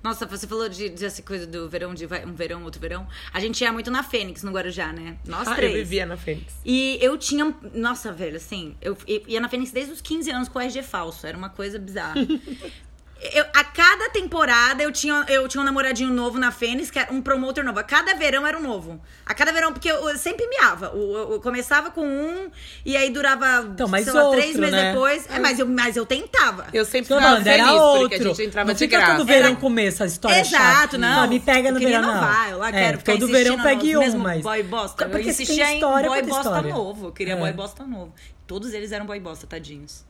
Nossa, você falou de, dessa coisa do verão, de vai- um verão, outro verão. A gente ia muito na Fênix, no Guarujá, né? Nós Ah, três. eu vivia na Fênix. E eu tinha. Nossa, velho, assim, eu eu ia na Fênix desde os 15 anos com o RG falso. Era uma coisa bizarra. Eu- a cada temporada eu tinha, eu tinha um namoradinho novo na Fênix, que era um promotor novo. A cada verão era um novo. A cada verão, porque eu, eu sempre miava. Eu, eu- eu começava com um e aí durava, Então, mas sei lá, outro, três meses né? depois. É, mas, eu, mas eu tentava. Eu sempre ficava feliz, era porque a outro. gente entrava não de fica graça. todo verão Era- comer essa história Exato, chata. não. Ah, me pega no verão, não. inovar, eu lá É, quero ficar todo verão pegue um, mas... boy bosta. Porque eu se insistia em história, boy bosta história. novo. Eu queria É. boy bosta novo. Todos eles eram boy bosta, tadinhos.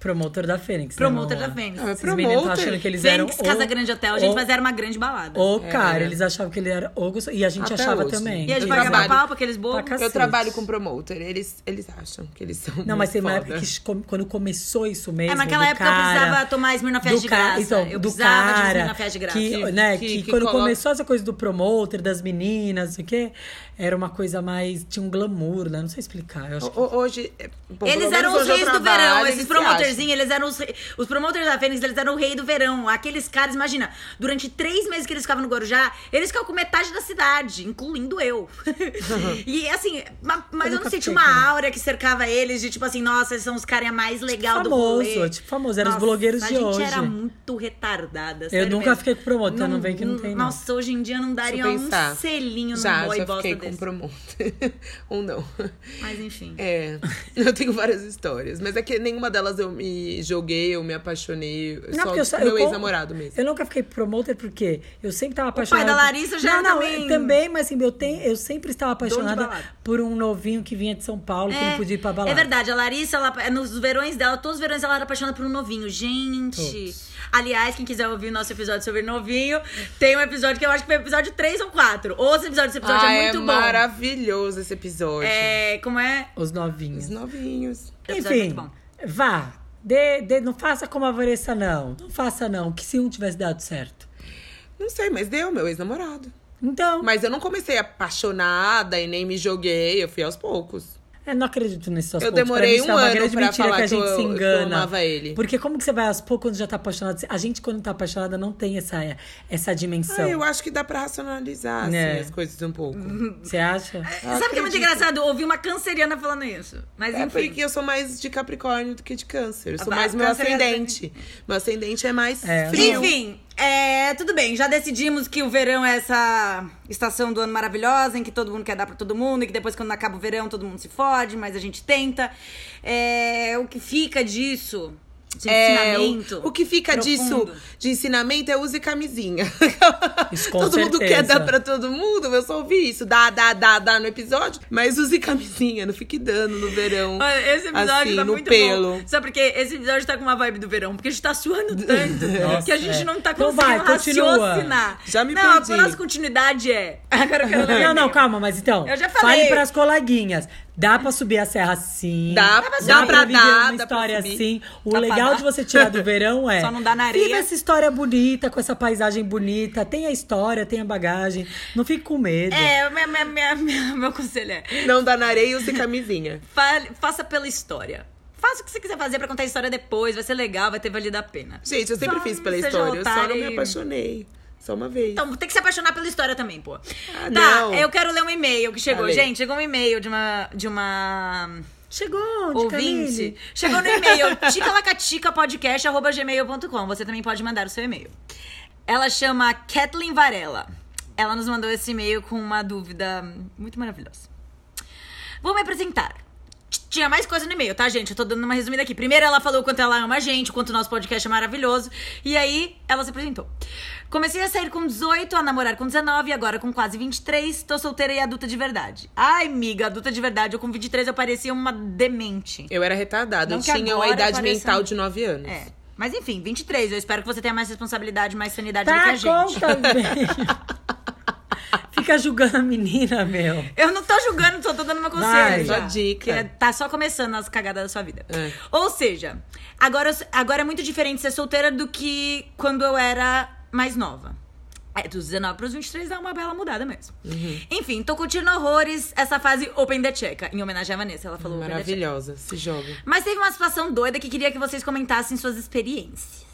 Promotor da Fênix. né, Promotor lá. da Fênix. Ah, é Esses meninos achando que eles Fênix, eram... Casa o- Grande Hotel, gente, o- mas era uma grande balada. O cara, É. eles achavam que ele era o. E a gente Até achava hoje. também. E a gente pagava pau pra aqueles bobos. Pra. Eu trabalho com promoter, eles, eles acham que eles são Não, mas tem uma época que quando começou isso mesmo. É, naquela do época cara, eu precisava tomar Smirnoff do de graça. Então, eu do precisava de cara Smirnoff de graça. que, Que- né, que- que, que quando coloca- começou essa coisa do promoter, das meninas, não sei o quê, era uma coisa mais. Tinha um glamour, né? Não sei explicar. Eu acho que Ho- Hoje. é, bom, Eles eram os reis do verão, esses se acham. Promoterzinhos, eles eram os, os promoters da Fênix, eles eram o rei do verão. Aqueles caras, imagina, durante três meses que eles ficavam no Guarujá, eles ficavam com metade da cidade, incluindo eu. e assim, ma- mas eu, nunca não sei, tinha fiquei com- uma aura que cercava eles de tipo assim, nossa, eles são os caras mais legais do famoso, rolê. tipo famoso, eram os blogueiros a de gente hoje. era muito retardada. Eu sério nunca mesmo. fiquei com promotor, não vem que não tem, não. Nossa, hoje em dia não daria eu um selinho num Já, boy já bosta fiquei com desse. promoter. Ou não. Mas enfim. É, eu tenho várias histórias, mas é que nenhuma delas eu, me joguei, eu me apaixonei. Não, só porque eu, com meu eu- ex-namorado mesmo. Eu nunca fiquei promoter porque eu sempre estava pai apaixonada. da Larissa já não, não, também- também, mas assim, eu, tenho, eu sempre estava apaixonada por um novinho que vinha de São Paulo, que não podia ir pra balada. É verdade, a Larissa, ela, nos verões dela, todos os verões ela era apaixonada por um novinho. Gente. Todos. Aliás, quem quiser ouvir o nosso episódio sobre novinho, tem um episódio que eu acho que foi o episódio 3 ou 4. Ouça o episódio, esse episódio ah, é muito bom. maravilhoso esse episódio. É, como é? Os novinhos. Os novinhos. O é Enfim, vá. Dê, dê- não faça como a Vanessa, não. Não faça, não. Que se um tivesse dado certo. Não sei, mas deu, meu ex-namorado. Então, Mas eu não comecei apaixonada e nem me joguei, eu fui aos poucos. Eu não acredito nesses Eu demorei pra mim, um é uma ano grande pra mentira falar que a que gente eu- se que eu engana. amava ele. Porque como que você vai aos poucos quando já tá apaixonado? A gente, quando tá apaixonada, não tem essa, essa dimensão. Ah, eu acho que dá pra racionalizar assim, É. as coisas um pouco. Você acha? Sabe o que é muito engraçado? Ouvir uma canceriana falando isso. Mas É enfim. porque eu sou mais de Capricórnio do que de Câncer. Eu sou Ah, mais meu Câncer é- ascendente. Meu ascendente é mais É. frio. Enfim, é, tudo bem. Já decidimos que o verão é essa estação do ano maravilhosa, em que todo mundo quer dar pra todo mundo, e que depois, quando acaba o verão, todo mundo se fode, mas a gente tenta. É, o que fica disso? De É, ensinamento. o, o que fica profundo. disso de ensinamento é use camisinha. Isso com todo mundo certeza. quer dar pra todo mundo, eu só ouvi isso. Dá, dá, dá, dá no episódio. Mas use camisinha, não fique dando no verão. Olha, Esse episódio assim, tá no muito pelo. bom. Sabe por quê? Esse episódio tá com uma vibe do verão. Porque a gente tá suando tanto Nossa, que a gente é. não tá conseguindo vai, continua. raciocinar. Já me não, perdi. a nossa continuidade é. Agora eu quero ler Não, não, calma, mas então. Eu já falei. Fale pras coleguinhas. Dá pra subir a serra sim. Dá- dá pra dá pra viver Dá, uma dá pra história assim. O Dá legal de você tirar do verão é. Só não dá na areia. Viva essa história bonita, com essa paisagem bonita. Tenha a história, tenha a bagagem. Não fique com medo. É, minha, minha, minha, minha- meu conselho é. Não dá na areia e use camisinha. Fale- faça pela história. Faça o que você quiser fazer pra contar a história depois. Vai ser legal, vai ter valido a pena. Gente, eu sempre Só fiz pela história. Eu só não me apaixonei. Só uma vez. Então, tem que se apaixonar pela história também, pô. Ah, tá, não. eu quero ler um e-mail que chegou. Lê. Gente, chegou um e-mail de uma. De uma Chegou, de ouvinte. Camille. Chegou no e-mail ticalacaticapodcast.gmail.com. Você também pode mandar o seu e-mail. Ela chama Kathleen Varela. Ela nos mandou esse e-mail com uma dúvida muito maravilhosa. Vou me apresentar. Tinha mais coisa no e-mail, tá, gente? Eu tô dando uma resumida aqui. Primeiro, ela falou o quanto ela ama a gente, o quanto o nosso podcast é maravilhoso. E aí, ela se apresentou. Comecei a sair com 18, a namorar com 19, agora com quase 23. Tô solteira e adulta de verdade. Ai, amiga, adulta de verdade. Eu com 23 eu parecia uma demente. Eu era retardada. Não Eu tinha uma idade pareça- mental de 9 anos. É. Mas enfim, 23. Eu espero que você tenha mais responsabilidade, mais sanidade do que Tá a gente. conta. Fica julgando a menina, meu. Eu não tô julgando, só tô dando uma conselho. Vai. já. Só dica. Que é- tá só começando as cagadas da sua vida. É. Ou seja, agora, agora é muito diferente ser solteira do que quando eu era mais nova. É, dos 19 pros 23 dá uma bela mudada mesmo. Uhum. Enfim, tô curtindo horrores essa fase Open the Checa, em homenagem à Vanessa. Ela falou Open the Checa. Maravilhosa. Se joga. Mas teve uma situação doida que queria que vocês comentassem suas experiências.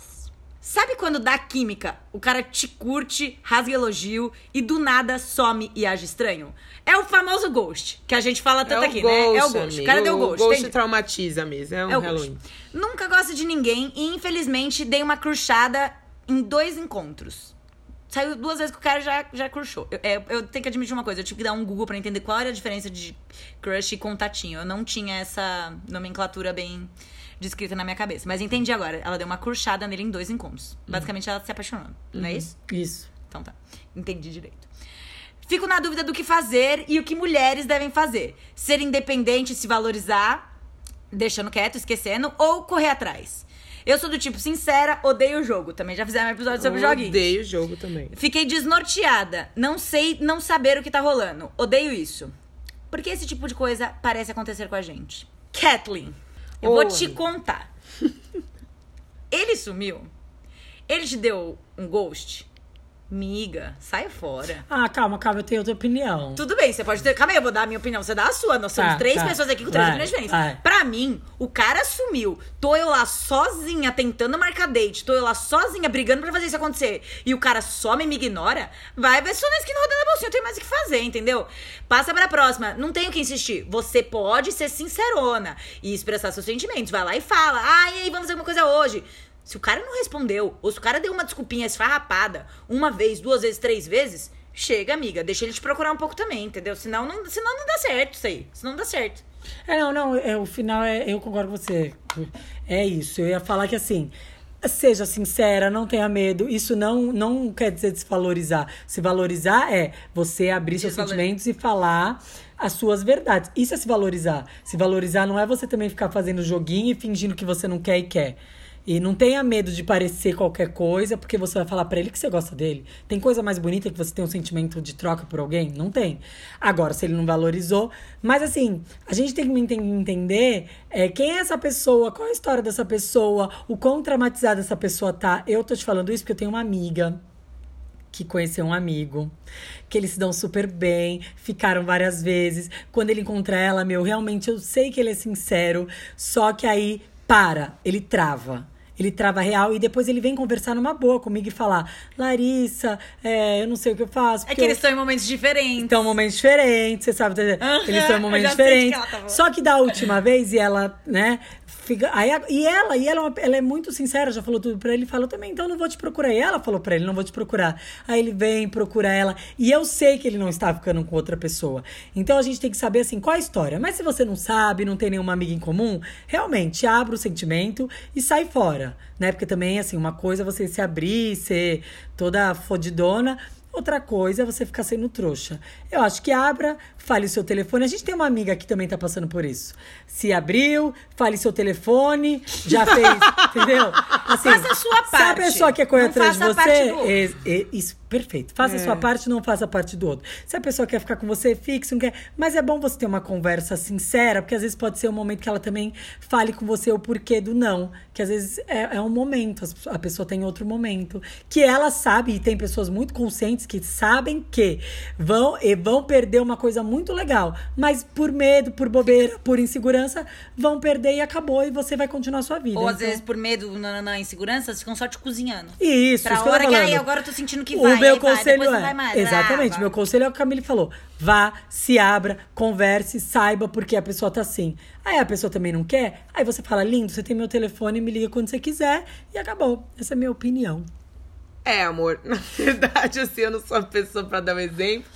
Sabe quando dá química, o cara te curte, rasga elogio e do nada some e age estranho? É o famoso ghost, que a gente fala tanto é aqui, ghost, né? É o ghost. amigo. O cara deu O ghost. ghost entende? traumatiza mesmo. É um É o Halloween. ghost. Nunca gosto de ninguém e infelizmente dei uma crushada em dois encontros. Saiu duas vezes que o cara já, já crushou. Eu, é, eu tenho que admitir uma coisa, eu tive que dar um Google pra entender qual era a diferença de crush e contatinho. Eu não tinha essa nomenclatura bem descrita na minha cabeça. Mas entendi agora. Ela deu uma crushada nele em dois encontros. Basicamente, ela se apaixonou. Não é isso? Isso. Então tá. Entendi direito. Fico na dúvida do que fazer e o que mulheres devem fazer. Ser independente se valorizar, deixando quieto, esquecendo, ou correr atrás. Eu sou do tipo sincera, odeio o jogo. Também já fizemos um episódio sobre Eu joguinhos. Odeio o jogo também. Fiquei desnorteada. Não sei não saber o que tá rolando. Odeio isso. Porque esse tipo de coisa parece acontecer com a gente. Kathleen, eu vou Oi. te contar. Ele sumiu. Ele te deu um ghost. Miga, sai fora. Ah, calma, calma, eu tenho outra opinião. Tudo bem, você pode ter. Calma aí, eu vou dar a minha opinião. Você dá a sua. Nós somos Tá, três tá. pessoas aqui com três Vai, opiniões diferentes. vai. Pra mim, o cara sumiu. Tô eu lá sozinha tentando marcar date. Tô eu lá sozinha brigando pra fazer isso acontecer. E o cara e me ignora. Vai ver só na esquina rodando a bolsinha. Não tem mais o que fazer, entendeu? Passa pra próxima. Não tenho que insistir. Você pode ser sincerona e expressar seus sentimentos. Vai lá e fala. Ah, e aí, vamos fazer alguma coisa hoje. Se o cara não respondeu, ou se o cara deu uma desculpinha esfarrapada, uma vez, duas vezes, três vezes, chega, amiga, deixa ele te procurar um pouco também, entendeu? Senão não, senão não dá certo isso aí. Senão não dá certo. É, não, não, é, o final é. Eu concordo com você. É isso. Eu ia falar que assim. Seja sincera, não tenha medo. Isso não, não quer dizer desvalorizar. Se valorizar é você abrir seus sentimentos e falar as suas verdades. Isso é se valorizar. Se valorizar não é você também ficar fazendo joguinho e fingindo que você não quer e quer. E não tenha medo de parecer qualquer coisa, porque você vai falar pra ele que você gosta dele. Tem coisa mais bonita que você tem um sentimento de troca por alguém? Não tem. Agora, se ele não valorizou. Mas assim, a gente tem que enten- entender é, quem é essa pessoa, qual é a história dessa pessoa, o quão traumatizada essa pessoa tá. Eu tô te falando isso porque eu tenho uma amiga que conheceu um amigo, que eles se dão super bem, ficaram várias vezes. Quando ele encontra ela, meu, realmente eu sei que ele é sincero, só que aí para, ele trava. Ele trava real e depois ele vem conversar numa boa comigo e falar: Larissa, é, eu não sei o que eu faço. É que eles eu- estão em momentos diferentes. estão em momentos diferentes, você sabe? Aham, eles estão em momentos que diferentes. ela tá. Só que da última vez, e ela, né, fica. Aí, e ela, e ela, é ela é muito sincera, já falou tudo pra ele, falou também, então não vou te procurar. E ela falou pra ele, não vou te procurar. Aí ele vem, procura ela. E eu sei que ele não está ficando com outra pessoa. Então a gente tem que saber assim, qual a história. Mas se você não sabe, não tem nenhuma amiga em comum, realmente abra o sentimento e sai fora. Né? Porque também, assim, uma coisa é você se abrir, ser toda fodidona. Outra coisa é você ficar sendo trouxa. Eu acho que abra, fale o seu telefone. A gente tem uma amiga que também tá passando por isso. Se abriu, fale seu telefone, já fez, entendeu? Assim, Faça a sua Se a parte. pessoa quer correr Não atrás de você, parte é- é- isso, perfeito. Faça a É. sua parte, não faça a parte do outro. Se a pessoa quer ficar com você, fixe, não quer. Mas é bom você ter uma conversa sincera, porque às vezes pode ser um momento que ela também fale com você o porquê do não. Que às vezes é, é um momento, a pessoa tem outro momento. Que ela sabe, e tem pessoas muito conscientes que sabem que vão, e vão perder uma coisa muito legal. Mas por medo, por bobeira, por insegurança, vão perder e acabou, e você vai continuar a sua vida. Ou às Então, vezes, por medo, na, na insegurança, ficam só te cozinhando. Isso, Pra isso que hora que, falando. ai, agora eu tô sentindo que o vai. Meu vai, conselho é. mais. Exatamente. Meu conselho é o que a Camille falou. Vá, se abra, converse, saiba porque a pessoa tá assim. Aí a pessoa também não quer. Aí você fala, lindo, você tem meu telefone, me liga quando você quiser. E acabou. Essa é a minha opinião. É, amor. Na verdade, assim, eu não sou a pessoa pra dar um exemplo.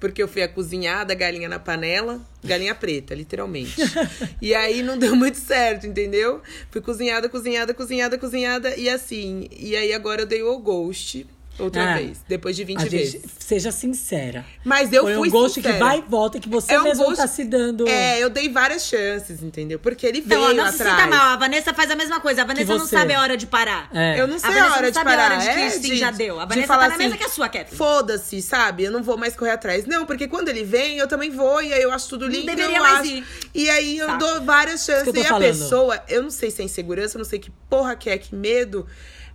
Porque eu fui a cozinhada, galinha na panela, galinha preta, literalmente. e aí não deu muito certo, entendeu? Fui cozinhada, cozinhada, cozinhada, cozinhada. E assim, e aí agora eu dei o ghost outra Ah, vez, depois de 20 A gente- vezes. seja sincera. Mas eu Foi fui um ghost sincera. que vai e volta, que você É um mesmo ghost- tá se dando. É, eu dei várias chances, entendeu? Porque ele veio Não, não se atrás. sinta mal. A Vanessa faz a mesma coisa. A Vanessa não sabe a hora de parar. É. Eu não sei a a hora não de sabe parar. a hora de que é, sim, de- já deu. A Vanessa falar tá na mesma assim, que a sua, Catherine. Foda-se, sabe? Eu não vou mais correr atrás. Não, porque quando ele vem, eu também vou. E aí eu acho tudo lindo. deveria eu mais acho. ir. E aí eu Saco. dou várias chances. Isso que eu E a falando. pessoa, eu não sei se é insegurança, eu não sei que porra que é, que medo.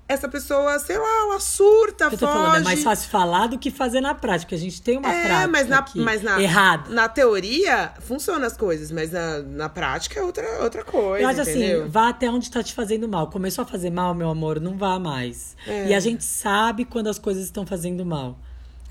Essa pessoa, sei lá, ela surta, Eu tô foge. falando, é mais fácil falar do que fazer na prática. A gente tem uma É, prática mas na, mas na, errada. na teoria funcionam as coisas, mas na, na prática é outra, outra coisa. Eu acho entendeu? assim, vá até onde tá te fazendo mal. Começou a fazer mal, meu amor, não vá mais. É. E a gente sabe quando as coisas estão fazendo mal.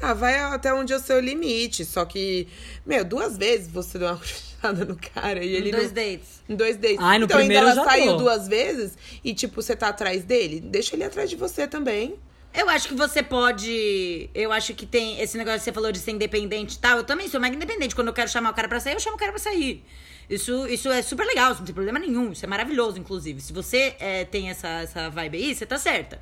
Ah, vai até onde é o seu limite. Só que, meu, duas vezes você deu uma crucificada no cara e ele Dois não. dates. Em dois dates. Ai, no então primeiro ainda eu ela já saiu tô. duas vezes e, tipo, você tá atrás dele, deixa ele atrás de você também. Eu acho que você pode. Eu acho que tem esse negócio que você falou de ser independente e tal. Eu também sou mega independente. Quando eu quero chamar o cara pra sair, eu chamo o cara pra sair. Isso, isso é super legal, isso não tem problema nenhum. Isso é maravilhoso, inclusive. Se você é, tem essa, essa vibe aí, você tá certa.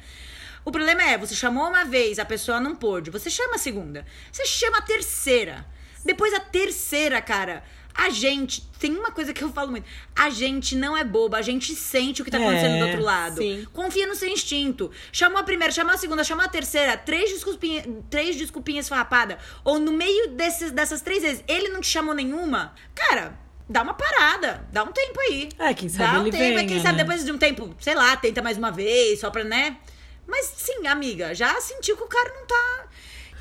O problema é, você chamou uma vez, a pessoa não pôde. Você chama a segunda. Você chama a terceira. Depois a terceira, cara. A gente, tem uma coisa que eu falo muito. A gente não é boba, a gente sente o que tá acontecendo É, do outro lado. sim. Confia no seu instinto. Chamou a primeira, chamou a segunda, chamou a terceira, três desculpinhas, três desculpinhas farrapada. Ou no meio desses, dessas três vezes, ele não te chamou nenhuma. Cara, dá uma parada. Dá um tempo aí. É, quem sabe Dá um ele tempo, venha, quem sabe né? depois de um tempo, sei lá, tenta mais uma vez, só pra, né? Mas sim, amiga, já sentiu que o cara não tá.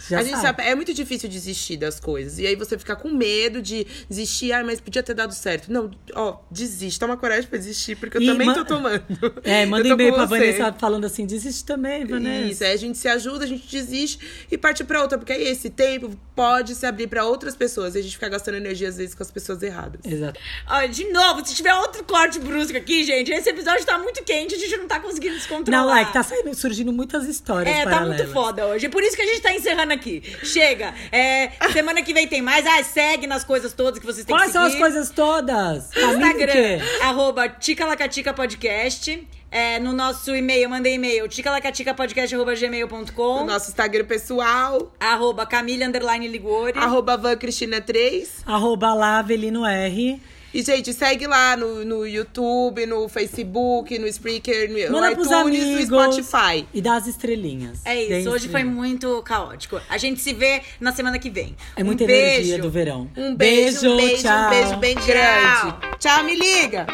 Já a gente sabe. sabe, é muito difícil desistir das coisas. E aí você fica com medo de desistir, ah, mas podia ter dado certo. Não, ó, desiste, toma coragem pra desistir, porque eu E também ma- tô tomando. É, manda e-mail pra você. Vanessa falando assim, desiste também, Vanessa. Isso, aí a gente se ajuda, a gente desiste e parte pra outra, porque aí esse tempo pode se abrir pra outras pessoas e a gente fica gastando energia às vezes com as pessoas erradas. Exato. Ó, de novo, se tiver outro corte brusco aqui, gente, esse episódio tá muito quente, a gente não tá conseguindo descontrolar. Não, é que tá saindo, surgindo muitas histórias É, tá paralelas. muito foda hoje. É por isso que a gente tá encerrando semana aqui. Chega. É, semana que vem tem mais. Ah, segue nas coisas todas que vocês têm Quais que são seguir. as coisas todas? Instagram, arroba Ticalacatica Podcast. É, no nosso e-mail, mandei e-mail, ticalacaticapodcast.gmail.com O nosso Instagram pessoal, arroba Camila Underline Ligori. arroba Van Cristina 3. Arroba lá, Avelino R. E, gente, segue lá no, no YouTube, no Facebook, no Spreaker, no, no Manda pros iTunes, amigos. no Spotify. E dá as estrelinhas. É isso, hoje foi estrelinhas. muito caótico. A gente se vê na semana que vem. É muita um beijo. energia do verão. Um beijo, um beijo, tchau. um beijo bem grande. Tchau, me liga!